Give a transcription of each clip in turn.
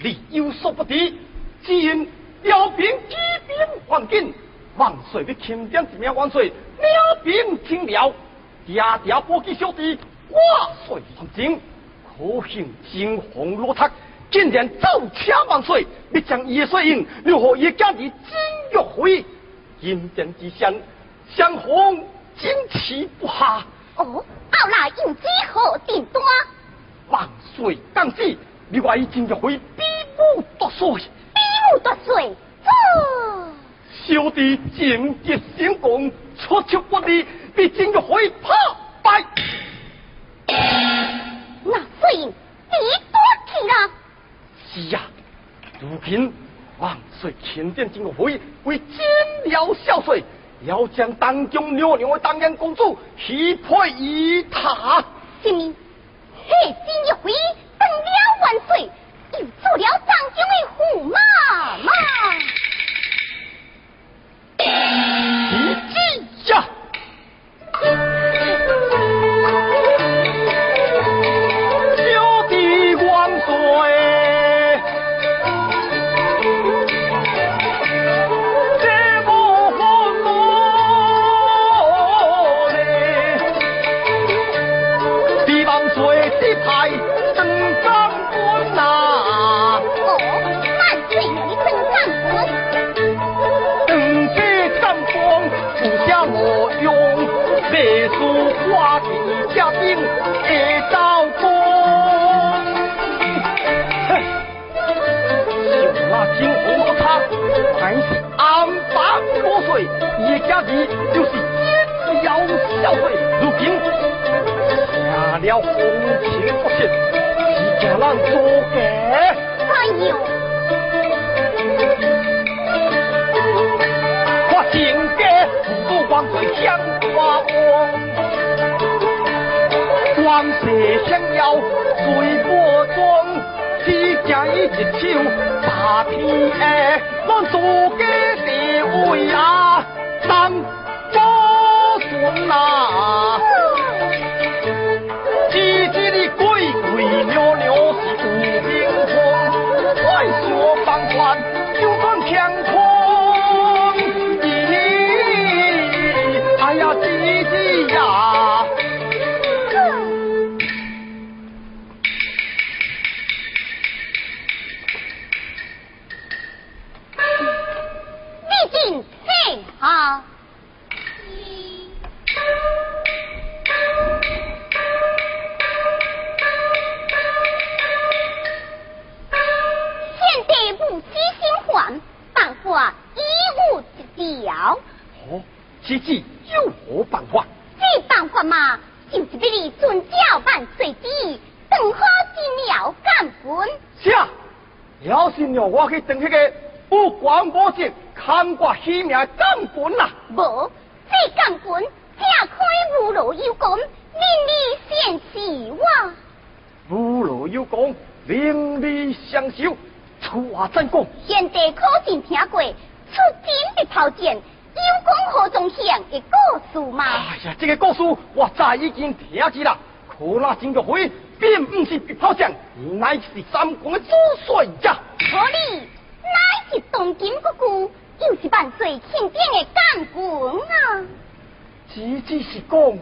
你有所不知，只因辽兵举兵还紧，万岁的钦点一名万岁，辽兵听了，嗲嗲波及小弟，万岁还境，可幸惊鸿落塔，竟然走车万岁，要将叶水英留何叶家的金玉辉，阴间之相，相逢惊奇不下。哦，后来应知何定端？万岁降旨，你话以金玉辉比武夺帅，比武夺帅，这小弟今日成功，出其不意，被金玉辉破败。那水英你多去了。是呀，如今万岁钦点金玉辉为金辽孝岁，要将当中六娘的当年公主许配于他。什么？嘿，金玉辉登了万岁，又做了张中的驸马嘛？水，一家子就是金辽孝岁。如今下了红旗不信，是叫人做嘅。哎呦，我进家不光水香花王，王蛇相邀水波庄，只家一一手打天下，我做家地位啊，保顺啊。姐姐的鬼鬼扭扭是无名风，快说放宽就算天空。咦，哎呀，姐姐呀！你进嘿无一条。哦，姐姐有何办法？这办法嘛，就是俾你遵教万岁旨意，等好进了干本。是啊，要是让我去当那个不管无节、看挂虚名的干本啦。无，这干本正开无路有功，令你先死我。无路有功，令你相修，出话真讲。现在可曾听过出金的炮箭，有功何中响的故事吗？哎呀，这个故事我早已经听见了。可那金玉辉并不是别炮将，乃是三公的主帅呀。可你乃是东京国故，又是万岁钦点的干军啊！只只是讲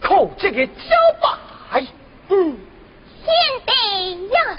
靠这个招牌。嗯，先得呀。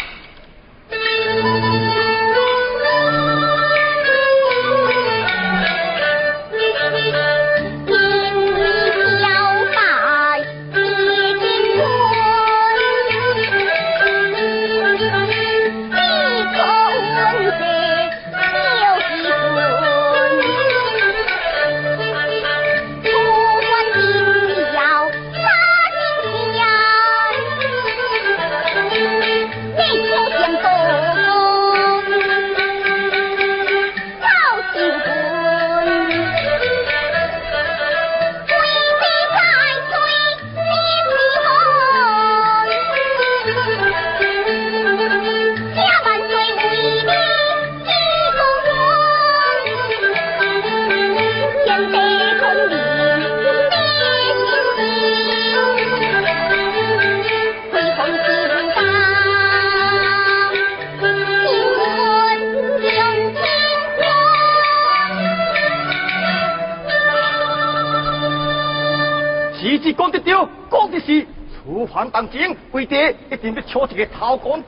确实个头杆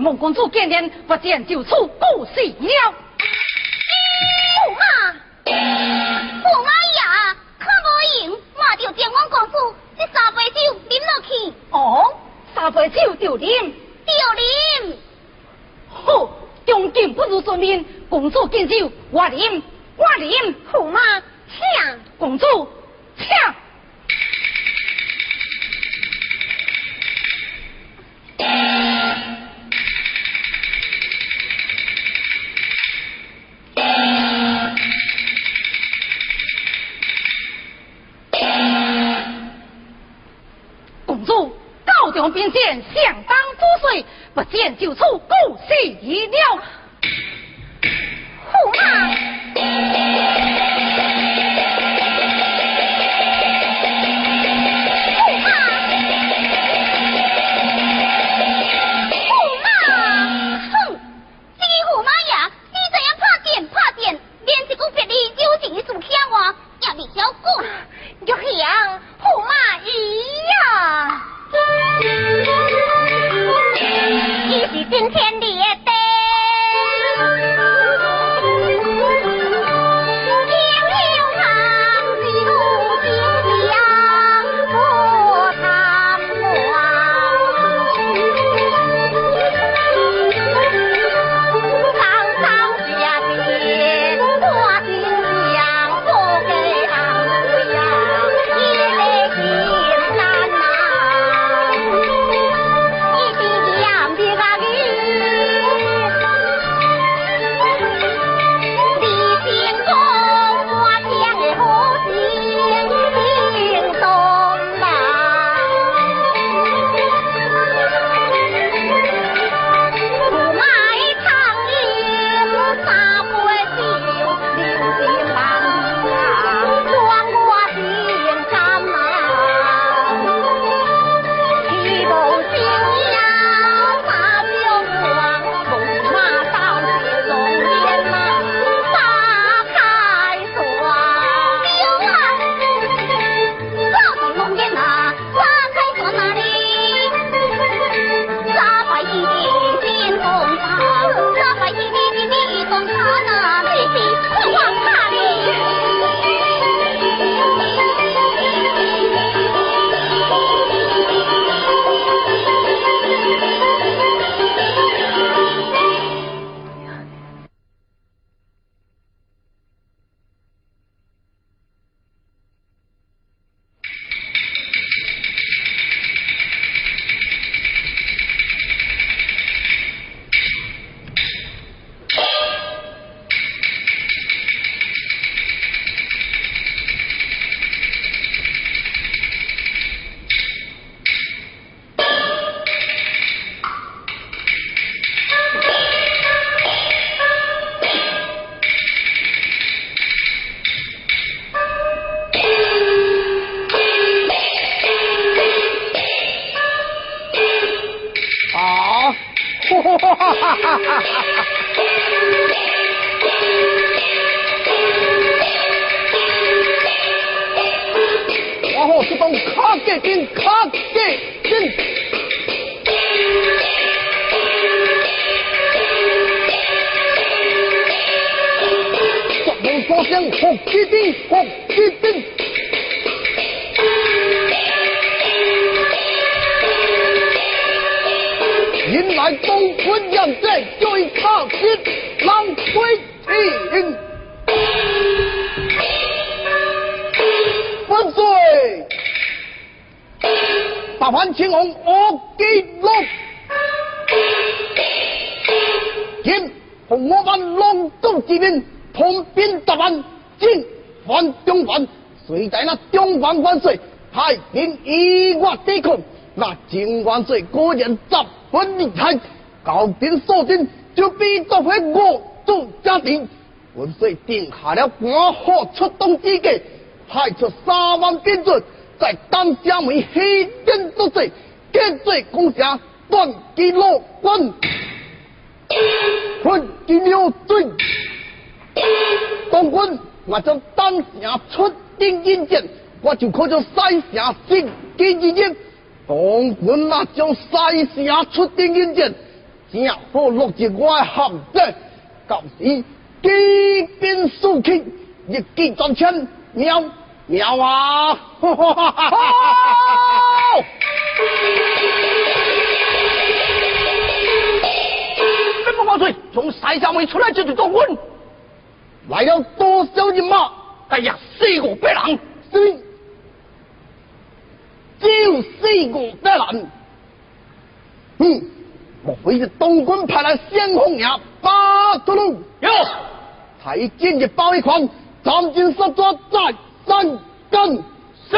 公主见面不见就出故事了。驸马，驸马呀，可无用，我就将我公主这三杯酒饮落去。哦，三杯酒就饮，就饮。好，忠敬不如尊命，公主敬酒，我饮，我饮。驸马，请。公主，请。并见相当作祟，不见就出故事了。驸马。万岁果然十分厉害，高兵所定就必夺回我主家庭。万岁定下了官河出动之计。派出三万兵卒，在丹江门西边作战，建罪攻下断基路关，困金牛阵。当军我将丹城出兵应战，我就可将西城进击一当军那将西城出兵应战，正好落入我的陷阱。到时机变速起，一击转枪，喵。喵啊！好！兵部万岁，从西夏门出来就是东军，来了多少人马？哎呀，四五百人，是，只有四五百人。嗯，莫非是东军派来先锋呀？八头龙有，才见一包一狂，斩尽杀绝再。三更是。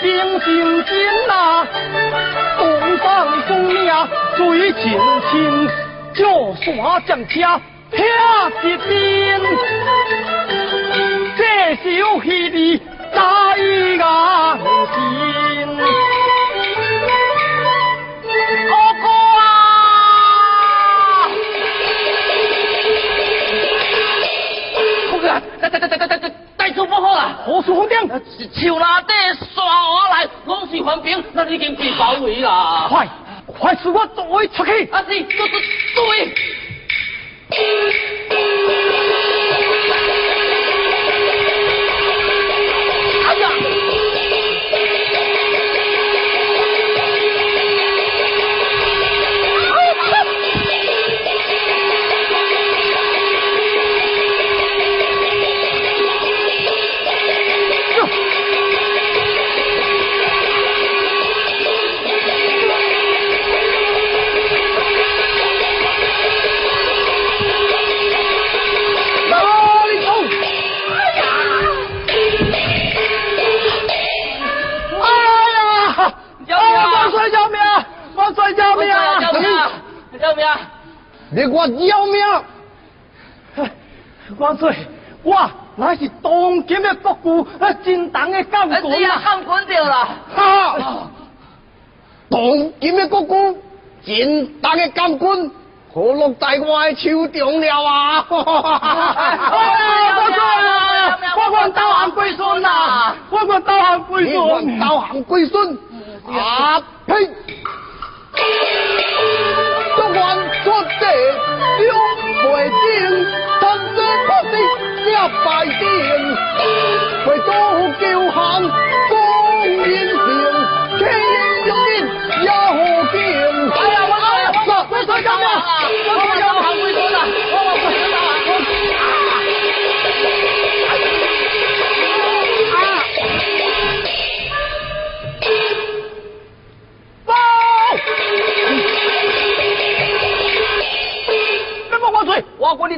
兵行紧呐，东方公命最亲亲，就算将车撇一边，这首戏里在眼心。何处红兵？树那底刷下来，拢是反兵，那已经被包围啦！快，快使我追出去！阿啊是，追你我要命！万岁，我乃是当今的国父，啊，真当的干官啊！干官掉了！哈！当今的国父，真当的干官，可落在我的手中了啊！万岁！我愿导航归顺呐！我我导航归顺！导航归顺！啊呸！中原出地两回定，三生不息一败定，为多叫喊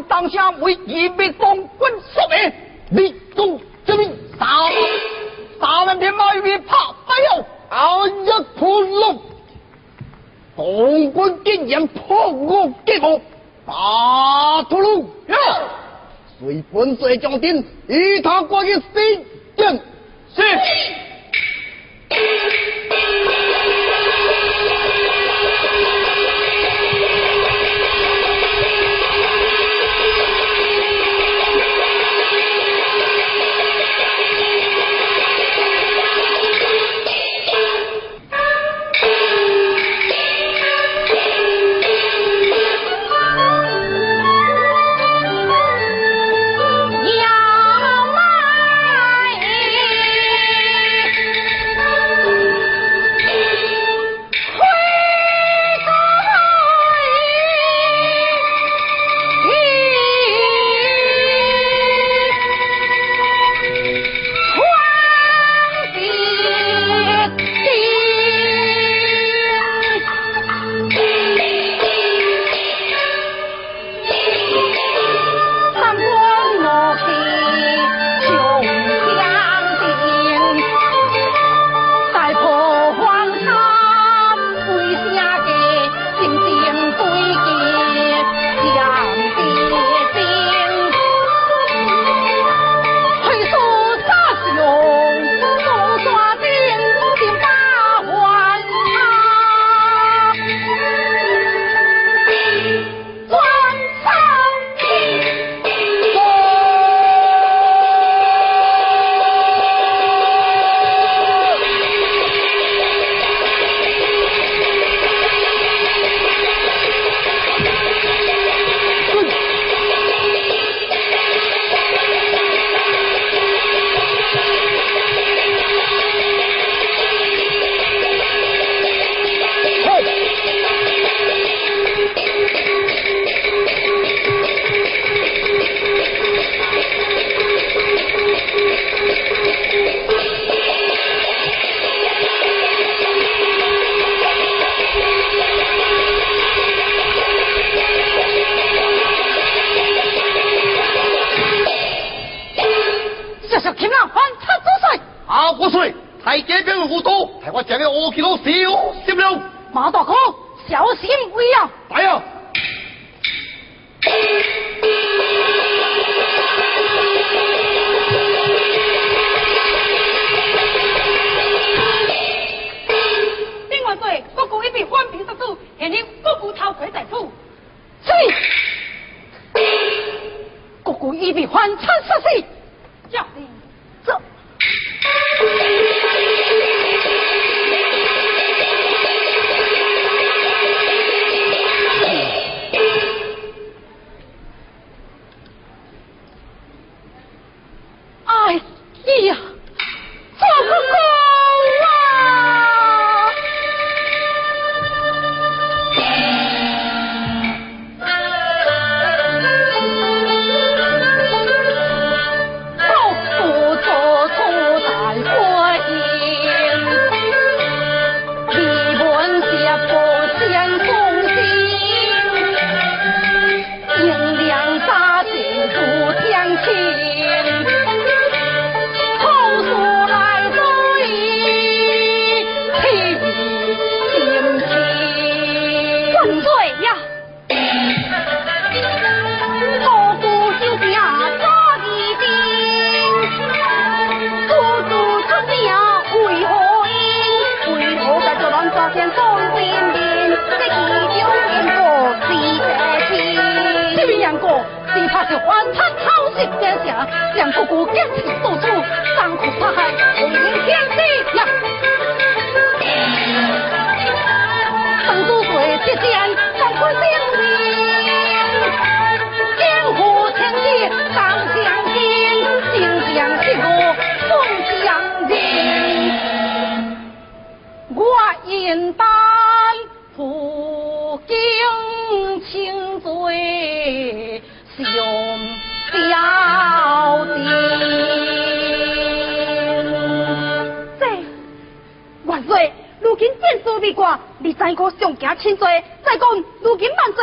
当下为义灭东军所灭，立功这命，杀杀人天马与怕没有。后一破龙，东军竟然破我结幕，打屠戮，随本帅将军与他关于西将是。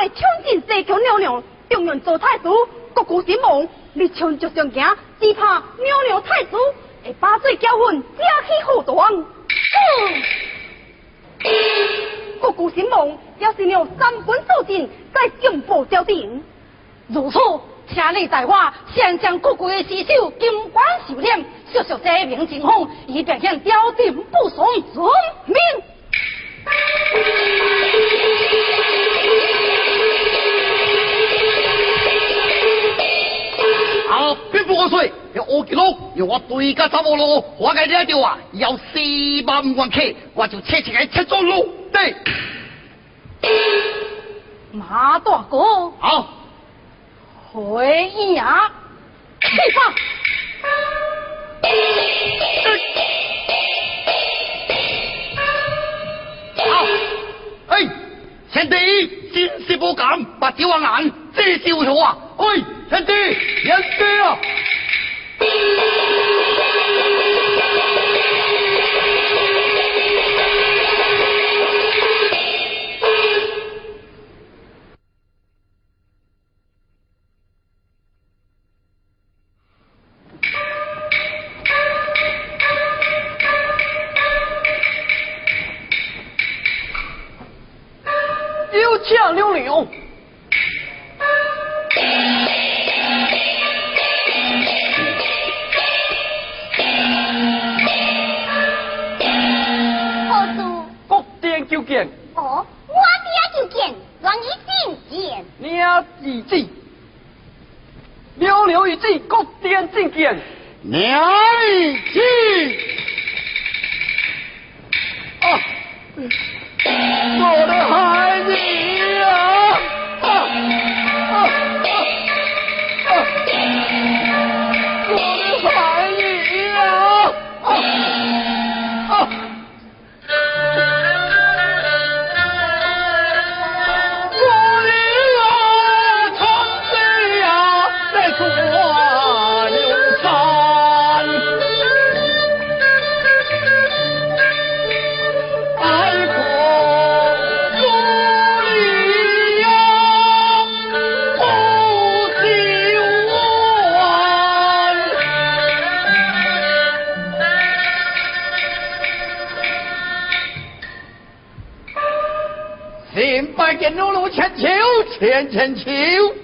来抢进西娘娘，中原做太子，国舅兴亡。你抢就上行，只怕娘娘太子会把罪教训，加起祸端。国舅兴亡，要是你有三分素质，再进步朝廷。如此，请你代我献上国国的尸首，金光首领，速速这一名情况，以便向朝廷不爽遵命。啊，兵不过水，要我记录，要我对家走无路，我该了着啊，要四万万客，我就切切个切中路。对，马大哥，好，回应啊，去吧。好，哎，贤弟，真是不敢把酒往眼，这是为何啊？哎，贤弟，贤弟啊！国殿觐见。娘子，啊，我的孩子千千秋，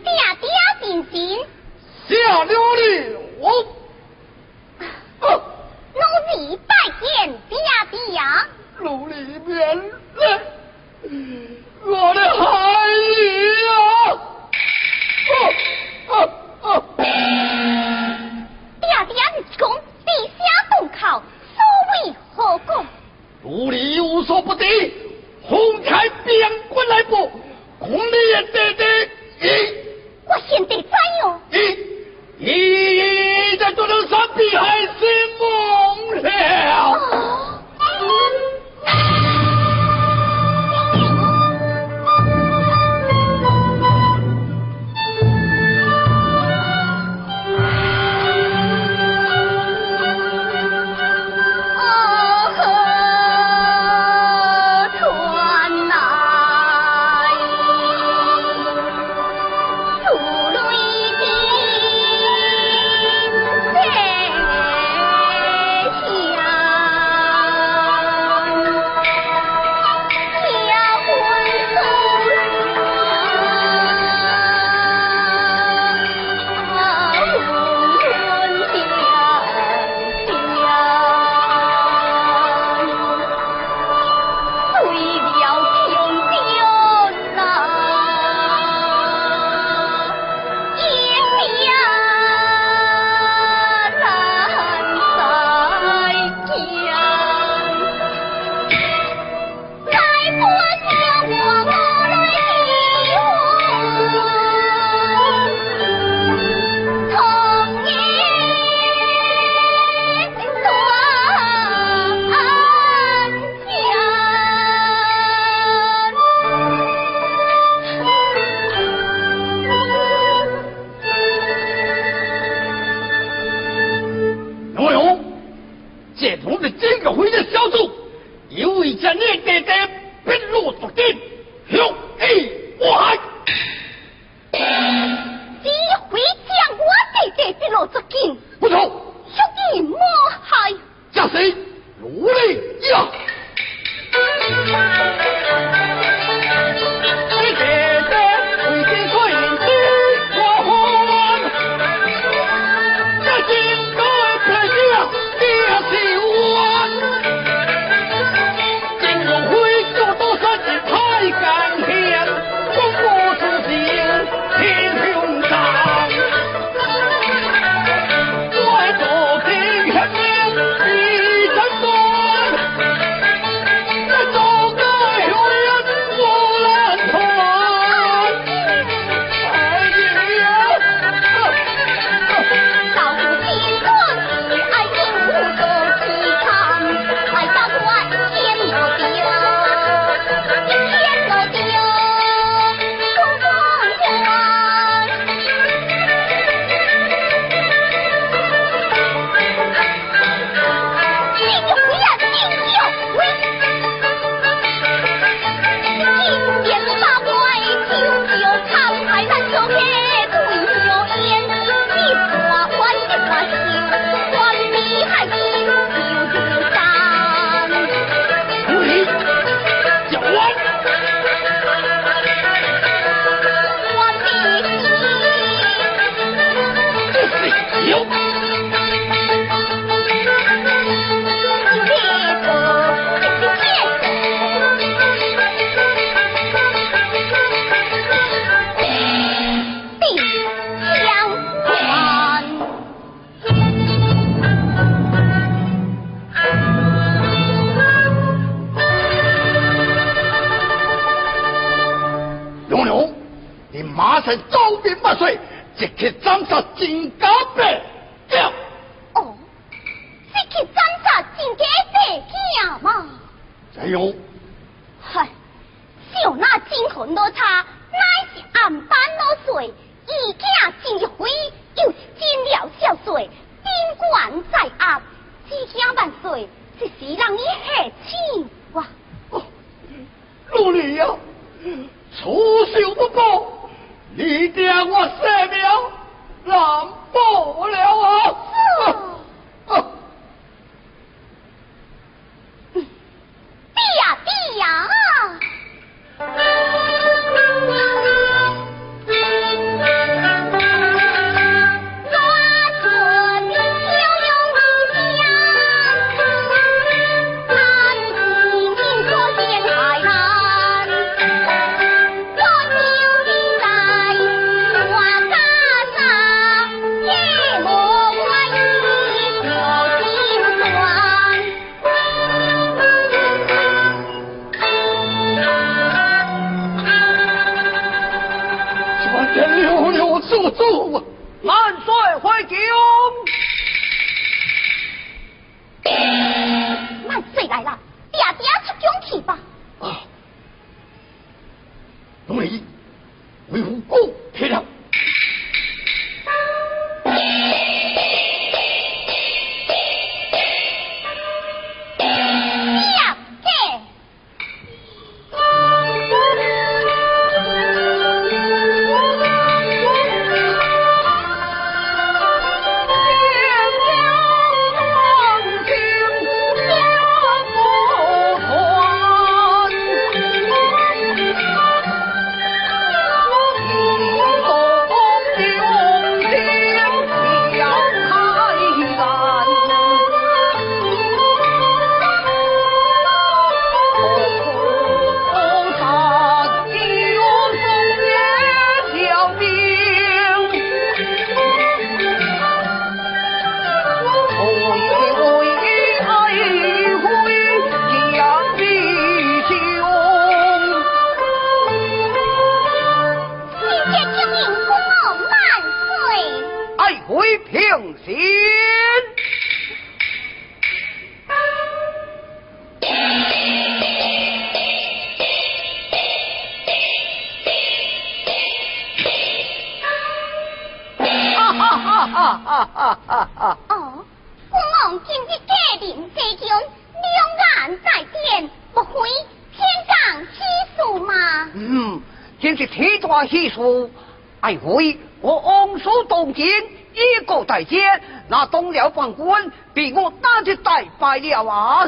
快啲啊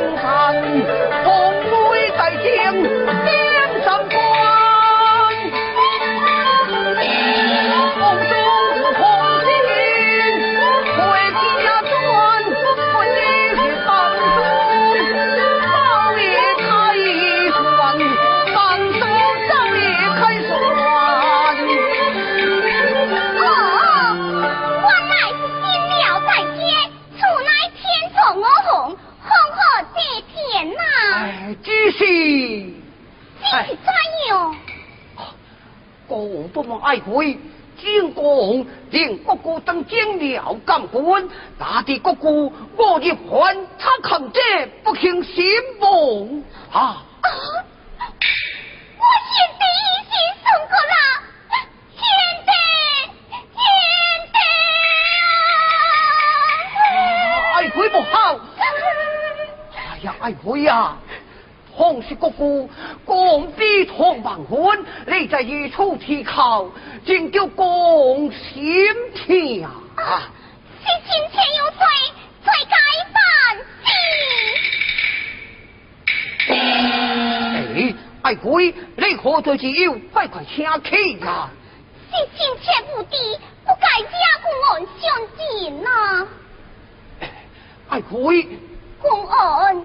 江山，风雷在。爱国进令国国当京了感官大地国故我一还他肯定不肯行不啊。啊我现在一心送过了爱不好。哎呀爱国呀红是姑姑公子同王官，你在一处提考，正叫公心疼啊！是今天有罪，罪该万死。哎，爱鬼，你可罪之有？快快请起呀、啊！心天不敌，不该惹公案上殿。爱鬼，公案。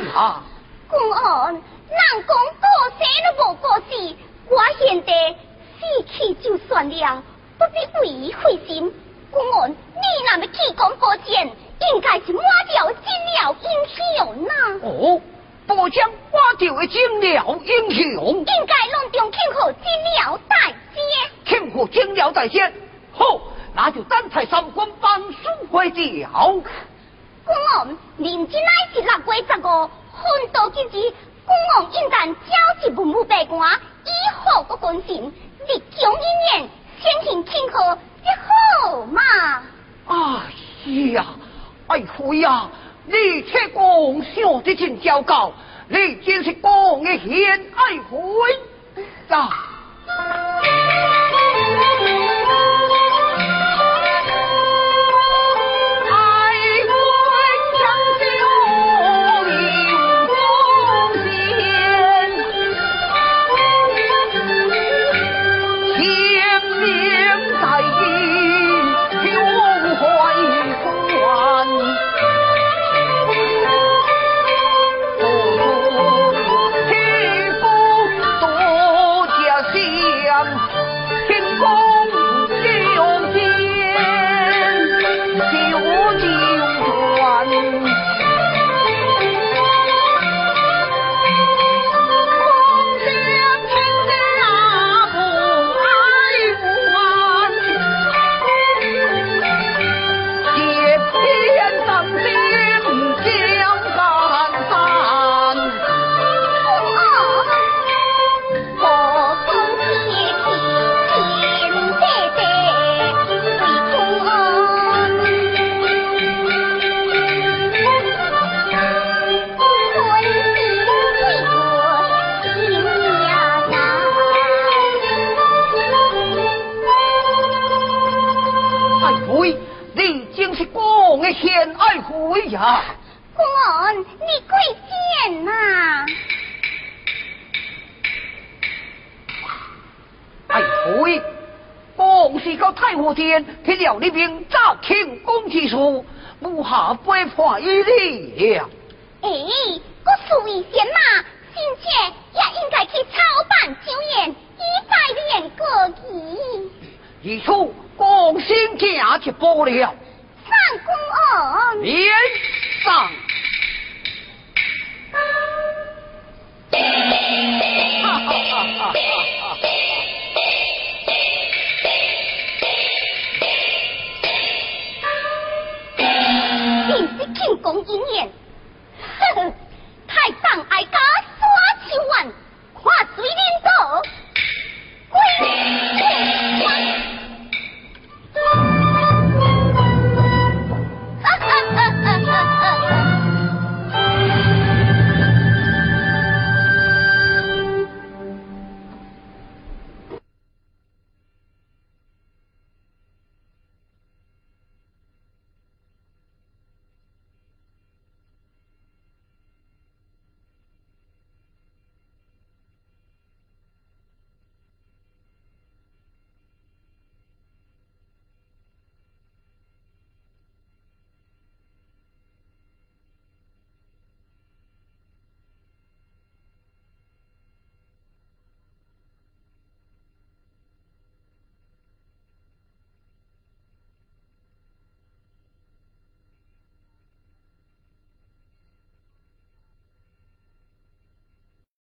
啊拿去包了。三公哦连上，哈哈哈哈哈哈！正式庆功迎宴。